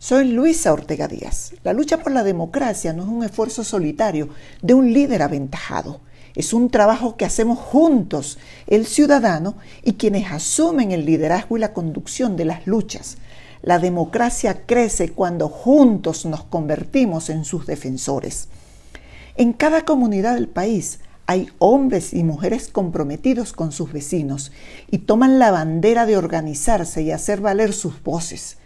Soy Luisa Ortega Díaz. La lucha por la democracia no es un esfuerzo solitario de un líder aventajado. Es un trabajo que hacemos juntos, el ciudadano y quienes asumen el liderazgo y la conducción de las luchas. La democracia crece cuando juntos nos convertimos en sus defensores. En cada comunidad del país hay hombres y mujeres comprometidos con sus vecinos y toman la bandera de organizarse y hacer valer sus voces.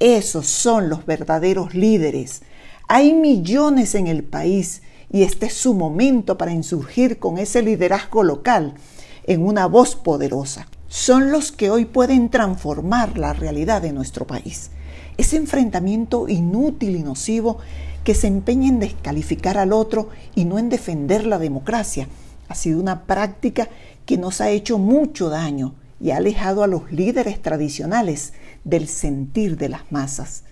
Esos son los verdaderos líderes. Hay millones en el país y este es su momento para insurgir con ese liderazgo local en una voz poderosa. Son los que hoy pueden transformar la realidad de nuestro país. Ese enfrentamiento inútil y nocivo que se empeña en descalificar al otro y no en defender la democracia ha sido una práctica que nos ha hecho mucho daño y ha alejado a los líderes tradicionales del sentir de las masas.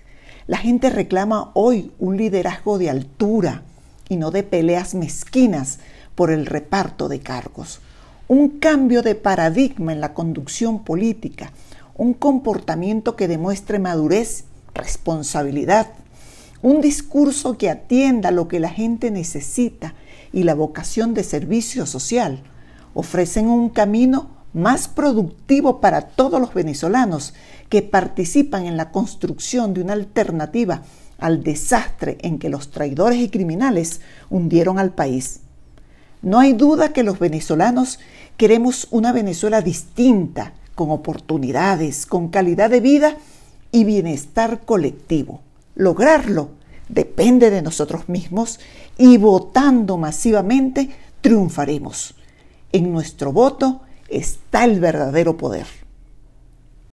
La gente reclama hoy un liderazgo de altura y no de peleas mezquinas por el reparto de cargos. Un cambio de paradigma en la conducción política, un comportamiento que demuestre madurez, responsabilidad, un discurso que atienda lo que la gente necesita y la vocación de servicio social. Ofrecen un camino más productivo para todos los venezolanos que participan en la construcción de una alternativa al desastre en que los traidores y criminales hundieron al país. No hay duda que los venezolanos queremos una Venezuela distinta, con oportunidades, con calidad de vida y bienestar colectivo. Lograrlo depende de nosotros mismos y votando masivamente triunfaremos. En nuestro voto está el verdadero poder.